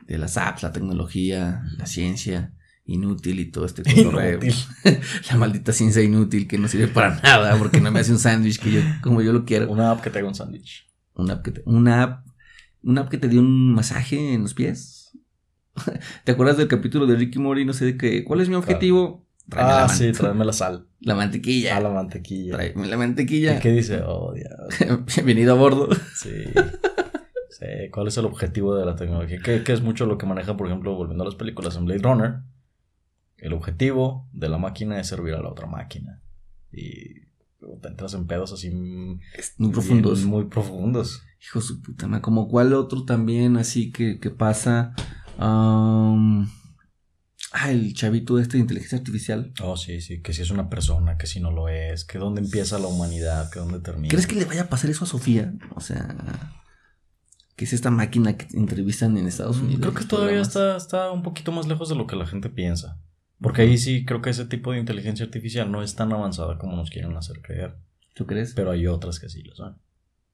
de las apps, la tecnología, la ciencia inútil y todo este. La maldita ciencia inútil que no sirve para nada porque no me hace un sándwich que yo, como yo lo quiero. Una app que te haga un sándwich. Una app que te, una app, una app que te dio un masaje en los pies. ¿Te acuerdas del capítulo de Ricky Mori? No sé de qué. ¿Cuál es mi objetivo? Tráeme Ah, la, sí, tráeme la sal. la mantequilla. A la mantequilla. Tráeme la ¿Y mantequilla. qué dice? Oh, Dios. Bienvenido a bordo. Sí. Sí, ¿cuál es el objetivo de la tecnología? Que, que es mucho lo que maneja, por ejemplo, volviendo a las películas en Blade Runner. El objetivo de la máquina es servir a la otra máquina. Y te entras en pedos así Muy profundos. bien, muy profundos. Hijo de su puta madre. Como cuál otro también así que, que pasa. Ah, el chavito este de inteligencia artificial. Oh, sí, sí, que si es una persona, que si no lo es, que dónde empieza la humanidad, que dónde termina. ¿Crees que le vaya a pasar eso a Sofía? O sea, que es esta máquina que entrevistan en Estados Mm, Unidos. Creo que todavía está, está un poquito más lejos de lo que la gente piensa. Porque ahí sí creo que ese tipo de inteligencia artificial no es tan avanzada como nos quieren hacer creer. ¿Tú crees? Pero hay otras que sí lo son.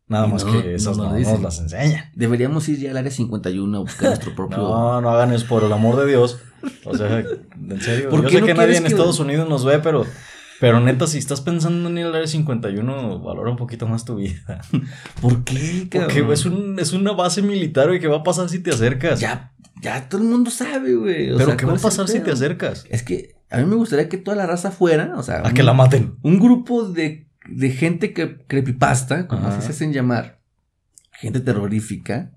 Nada Y más no- que esas no nos las enseñan. Deberíamos ir ya al área 51 a buscar nuestro propio. No, no hagan eso por el amor de Dios. O sea, en serio. ¿Por Yo sé no que nadie en que- Estados Unidos nos ve, pero, pero neta, si estás pensando en ir al área 51, valora un poquito más tu vida. ¿Por qué, Porque es, un, es una base militar, güey, ¿qué va a pasar si te acercas? Ya, ya todo el mundo sabe, güey. Pero sea, ¿qué va ¿cuál a pasar si te acercas? Es que a mí me gustaría que toda la raza fuera, o sea, A un, que la maten. un grupo de, de gente que creepypasta, como Ajá. así se hacen llamar, gente terrorífica,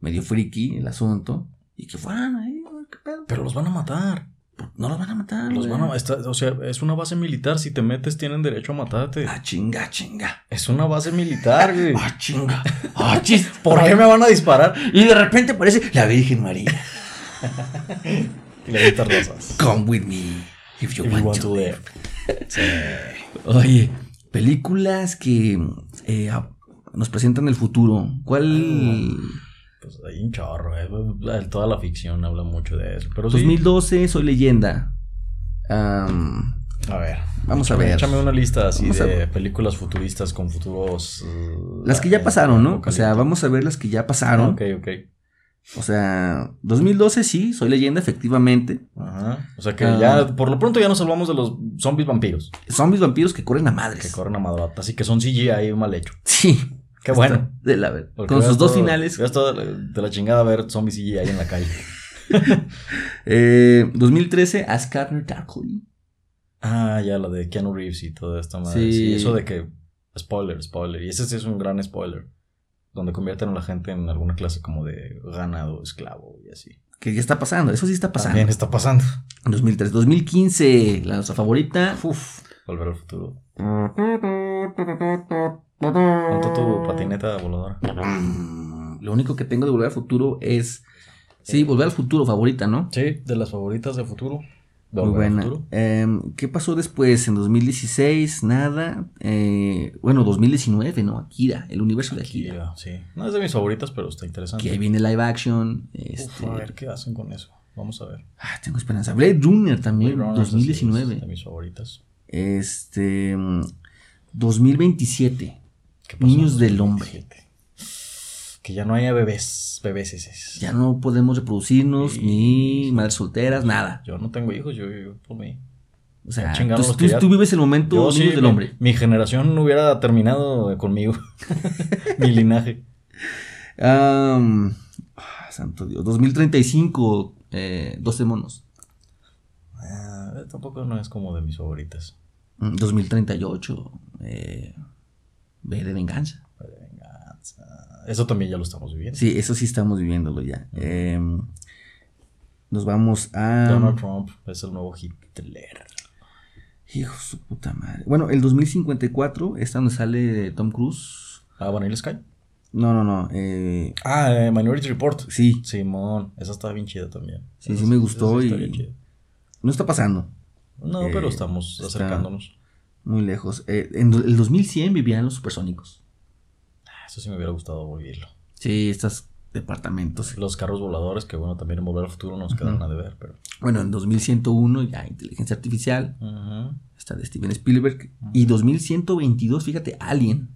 medio friki el asunto, y que fueran ahí, güey, qué pedo. Pero los van a matar. No los van a matar. Los van a, está- o sea, es una base militar. Si te metes, tienen derecho a matarte. Ah, chinga, chinga. Es una base militar, güey. Ah, chinga. Ah, chis. ¿Por qué me van a disparar? Y de repente aparece la Virgen María. Y le rosas. Come with me if you, If you want, to live. Sí. Oye, películas que eh, nos presentan el futuro. ¿Cuál? Pues hay un chorro, eh. Toda la ficción habla mucho de eso. Pero sí. 2012, Soy leyenda. Am, A ver. vamos a ver. Échame una lista así Vamos de películas futuristas con futuros. uh, Las que ya eh, pasaron, ¿no? O sea, vamos a ver las que ya pasaron. Ok, ok. O sea, 2012 sí, Soy leyenda, efectivamente. Ajá. O sea que Ah. ya, por lo pronto ya nos salvamos de los zombies vampiros Zombies vampiros que corren a madres. que corren a madrota. Así que son CGI mal hecho. Sí. Qué bueno. De la ver- Con sus dos finales. veas todo de la chingada ver zombies CGI en la calle. Eh, 2013, As Carter Darkly. Ah, ya, la de Keanu Reeves y toda esta madre. Sí. Sí. eso de que. Spoiler, spoiler. Y ese sí es un gran spoiler. Donde convierten a la gente en alguna clase como de ganado, esclavo y así. Que ya está pasando, eso sí está pasando. También está pasando. 2003, 2015, la nuestra favorita. Uf, volver al futuro. ¿Cuánto tu patineta voladora? Lo único que tengo de Volver al Futuro es. Sí, Volver al Futuro, favorita, ¿no? Sí, de las favoritas de futuro. Muy buena. Em, ¿Qué pasó después? En 2016, nada. Eh, bueno, 2019, ¿no? Akira, el universo de Akira. Sí. No es de mis favoritas, pero está interesante. Que ahí viene live action. Uf, Este, a ver qué hacen con eso. Vamos a ver. ah, tengo esperanza. Blade Runner también, Blade Runner, sí, 2019. es de mis favoritas. Este. mm, 2027. ¿Qué pasó Niños del hombre. 2017? Que ya no haya bebés, bebés ese. Ya no podemos reproducirnos, Sí. ni madres solteras, nada. Yo no tengo hijos, yo por mí. O sea, tú, tú- vives el momento Yo sí, del mi, hombre. mi generación hubiera terminado conmigo. mi linaje. Ah, santo Dios. 2035, eh, 12 monos. Ah, tampoco no es como de mis favoritas. Mm, 2038, eh, B de venganza. Pero venganza. Eso también ya lo estamos viviendo. Sí, eso sí estamos viviéndolo ya. Eh, nos vamos a. Donald Trump es el nuevo Hitler. Hijo de su puta madre. Bueno, el 2054, esta donde sale Tom Cruise. Ah, Vanilla Sky. No, no, no. eh, Ah, eh, Minority Report. sí, Simón, esa estaba bien chida también. Sí, Esa sí me gustó y- no está pasando. No, Eh, pero estamos está- acercándonos. Muy lejos. Eh, en el 2100 vivían los supersónicos. Eso sí me hubiera gustado vivirlo. Sí, estos departamentos. Los carros voladores, que bueno, también en Volver al Futuro nos quedaron a deber, pero. Bueno, en 2101 ya inteligencia artificial. Ujú, Está de Steven Spielberg. Y 2122, fíjate, Alien.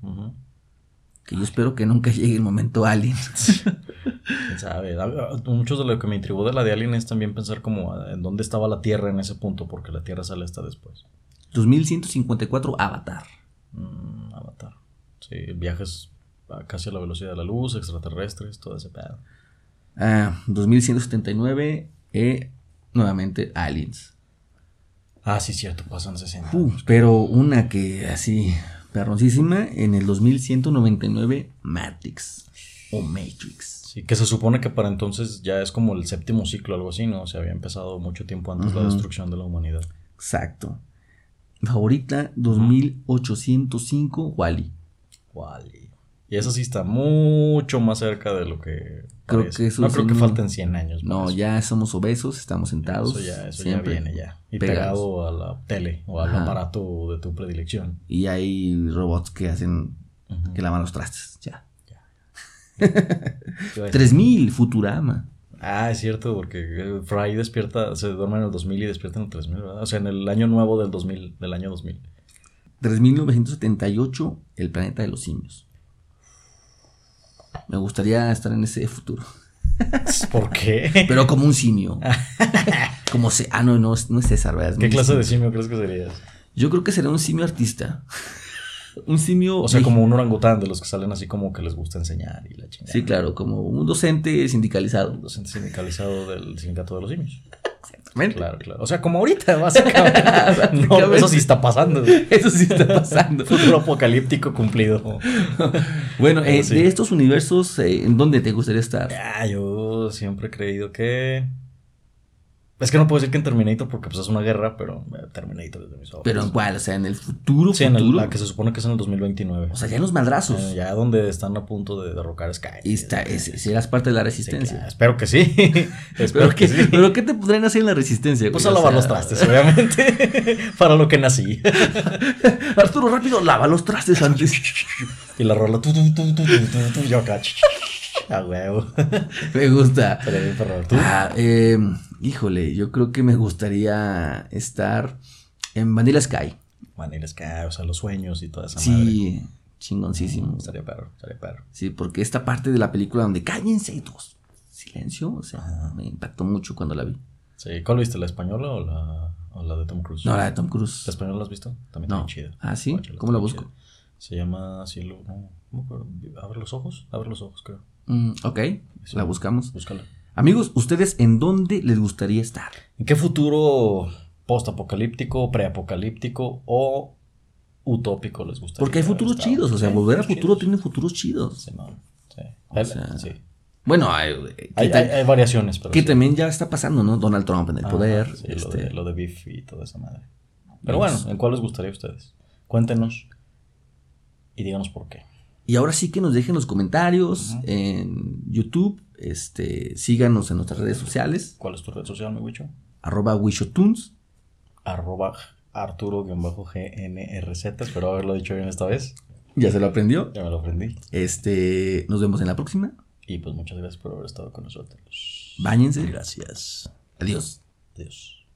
Que yo espero que nunca llegue el momento Alien. ¿Quién sabe? Muchos de lo que me intrigó de la de Alien es también pensar como ah, en dónde estaba la Tierra en ese punto, porque la Tierra sale hasta después. 2154, Avatar. Mm, Avatar. Sí, viajes casi a la velocidad de la luz, extraterrestres, todo ese pedo. Ah, 2179, eh, nuevamente Aliens. Ah, sí, cierto, pasan 60. Uh, pero una que así, perroncísima, en el 2199, Matrix. O Matrix. Sí, que se supone que para entonces ya es como el séptimo ciclo, algo así, ¿no? O sea, había empezado mucho tiempo antes la destrucción de la humanidad. Exacto. Favorita, 2805, Wally. Wally. Y eso sí está mucho más cerca de lo que. Creo parece. que eso no creo que falten 100 años. No, eso. ya somos obesos, estamos sentados. Eso ya, eso ya viene ya. Y pegados. pegado a la tele o al Ajá. aparato de tu predilección. Y hay robots que hacen, Ujú. que lavan los trastes. Ya. ¿Qué iba a decir? 3000, Futurama. Ah, es cierto, porque eh, Fry despierta, se duerme en el 2000 y despierta en el 3000, ¿verdad? O sea, en el año nuevo del 2000, del año 2000. 3978, El planeta de los simios. Me gustaría estar en ese futuro. ¿Por qué? Pero como un simio. como se. Ah, no, no, es- no es César, ¿verdad? Es ¿Qué clase de simio crees que serías? Yo creo que sería un simio artista. un simio. O sea, como un orangután de los que salen así como que les gusta enseñar y la chingada. Sí, claro, como un docente sindicalizado. Docente sindicalizado del sindicato de los simios. Exactamente. Claro, claro. O sea, como ahorita, básicamente. no, Básicamente. eso sí está pasando. Eso sí está pasando. Futuro apocalíptico cumplido. bueno, eh, sí. de estos universos, eh, ¿en dónde te gustaría estar? Ah, yo siempre he creído que. Es que no puedo decir que en Terminator porque pues es una guerra, pero eh, Terminator es de mis favoritos. Pero en cuál, o sea, en el futuro, Sí, en el- futuro. la que se supone que es en el 2029. O sea, ya en los madrazos. Eh, ya donde están a punto de derrocar a Sky. y está, ese, si eras parte de la Sí, resistencia. claro, espero que sí. espero ¿Pero, que sí. ¿Pero qué te podrían hacer en la resistencia? Pues güey? a O lavar sea, los trastes, obviamente. Para lo que nací. Arturo, rápido, lava los trastes antes. Y la rola. Tu, tu, tu, tu, tu, tu, tu, yo acá. A huevo. Me gusta. Sería bien perro. ¿Tú? Ah, eh, híjole, yo creo que me gustaría estar en Vanilla Sky. Vanilla Sky, o sea, los sueños y toda esa madre. Sí, chingoncísimo. Estaría perro, estaría perro. Sí, porque esta parte de la película donde cállense todos. Silencio, o sea, Ajá. me impactó mucho cuando la vi. Sí, ¿cuál viste? ¿La española o la, o la de Tom Cruise? No, la de Tom Cruise. ¿La española la has visto? También No. está chida. Ah, ¿sí? ¿Cómo la busco? chida. Se llama Cielo. No, acuerdo. Abre los ojos. Abre los ojos, creo. Mm, ok, Sí. la buscamos. Búscala. Amigos, ¿ustedes en dónde les gustaría estar? ¿En qué futuro postapocalíptico, preapocalíptico o utópico les gustaría? Porque hay futuros estar? chidos, o sea, Sí, volver al futuro chidos. tiene futuros chidos. Sí, no, sí. O Hay- sea, sí. Bueno, hay, que, Hay, ta- hay- hay variaciones, pero que sí. también ya está pasando, ¿no? Donald Trump en el poder. sí, lo, este, de, lo de Biff y toda esa madre. Pero Pues- bueno, ¿en cuál les gustaría a ustedes? Cuéntenos y díganos por qué. Y ahora sí que nos dejen los comentarios en YouTube. Este, síganos en nuestras redes sociales. ¿Cuál es tu red social, mi Wicho? Arroba Wishotunes. Arroba Arturo-GNRZ. Espero haberlo dicho bien esta vez. Ya se lo aprendió. Ya me lo aprendí. Este, nos vemos en la próxima. Y pues muchas gracias por haber estado con nosotros. Báñense. Gracias. Adiós. Adiós.